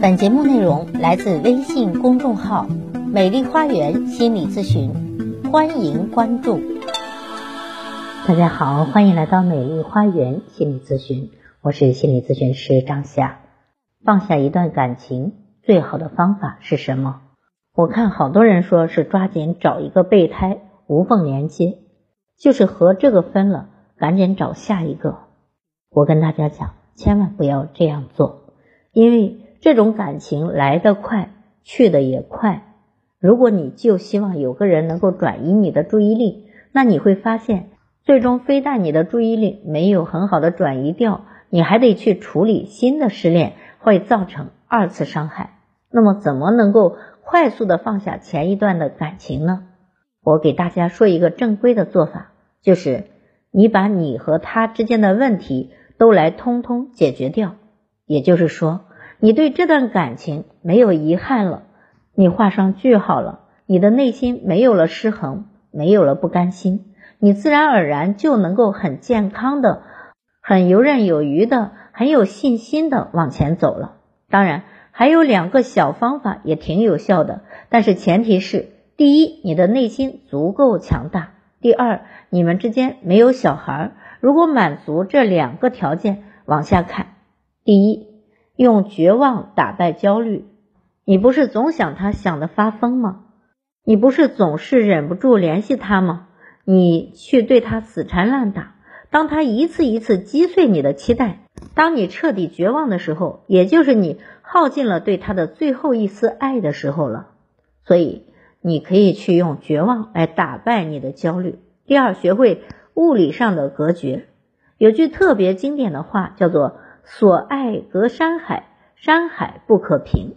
本节目内容来自微信公众号“美丽花园心理咨询”，欢迎关注。大家好，欢迎来到美丽花园心理咨询，我是心理咨询师张霞。放下一段感情，最好的方法是什么？我看好多人说是抓紧找一个备胎，无缝连接，就是和这个分了，赶紧找下一个。我跟大家讲，千万不要这样做，因为这种感情来得快，去的也快。如果你就希望有个人能够转移你的注意力，那你会发现，最终非但你的注意力没有很好的转移掉，你还得去处理新的失恋，会造成二次伤害。那么，怎么能够？快速的放下前一段的感情呢？我给大家说一个正规的做法，就是你把你和他之间的问题都来通通解决掉。也就是说，你对这段感情没有遗憾了，你画上句号了，你的内心没有了失衡，没有了不甘心，你自然而然就能够很健康的、很游刃有余的、很有信心的往前走了。当然。还有两个小方法也挺有效的，但是前提是：第一，你的内心足够强大；第二，你们之间没有小孩。如果满足这两个条件，往下看。第一，用绝望打败焦虑。你不是总想他想的发疯吗？你不是总是忍不住联系他吗？你去对他死缠烂打，当他一次一次击碎你的期待。当你彻底绝望的时候，也就是你耗尽了对他的最后一丝爱的时候了。所以，你可以去用绝望来打败你的焦虑。第二，学会物理上的隔绝。有句特别经典的话叫做“所爱隔山海，山海不可平”。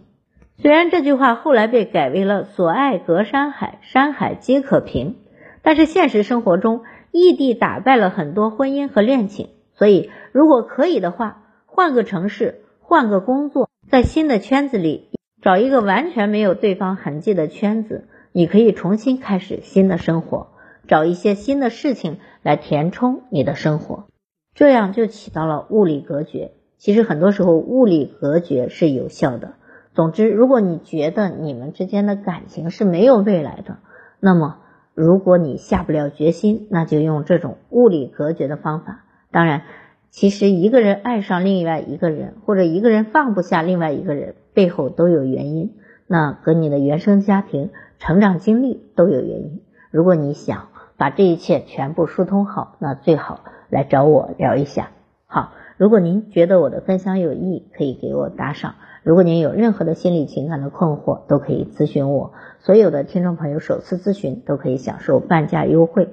虽然这句话后来被改为了“所爱隔山海，山海皆可平”，但是现实生活中，异地打败了很多婚姻和恋情。所以，如果可以的话，换个城市，换个工作，在新的圈子里找一个完全没有对方痕迹的圈子，你可以重新开始新的生活，找一些新的事情来填充你的生活，这样就起到了物理隔绝。其实很多时候，物理隔绝是有效的。总之，如果你觉得你们之间的感情是没有未来的，那么如果你下不了决心，那就用这种物理隔绝的方法。当然，其实一个人爱上另外一个人，或者一个人放不下另外一个人，背后都有原因。那和你的原生家庭、成长经历都有原因。如果你想把这一切全部疏通好，那最好来找我聊一下。好，如果您觉得我的分享有益，可以给我打赏。如果您有任何的心理情感的困惑，都可以咨询我。所有的听众朋友首次咨询都可以享受半价优惠。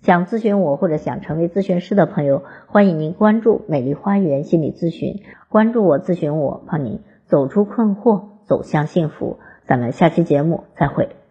想咨询我或者想成为咨询师的朋友，欢迎您关注美丽花园心理咨询，关注我咨询我，帮您走出困惑，走向幸福。咱们下期节目再会。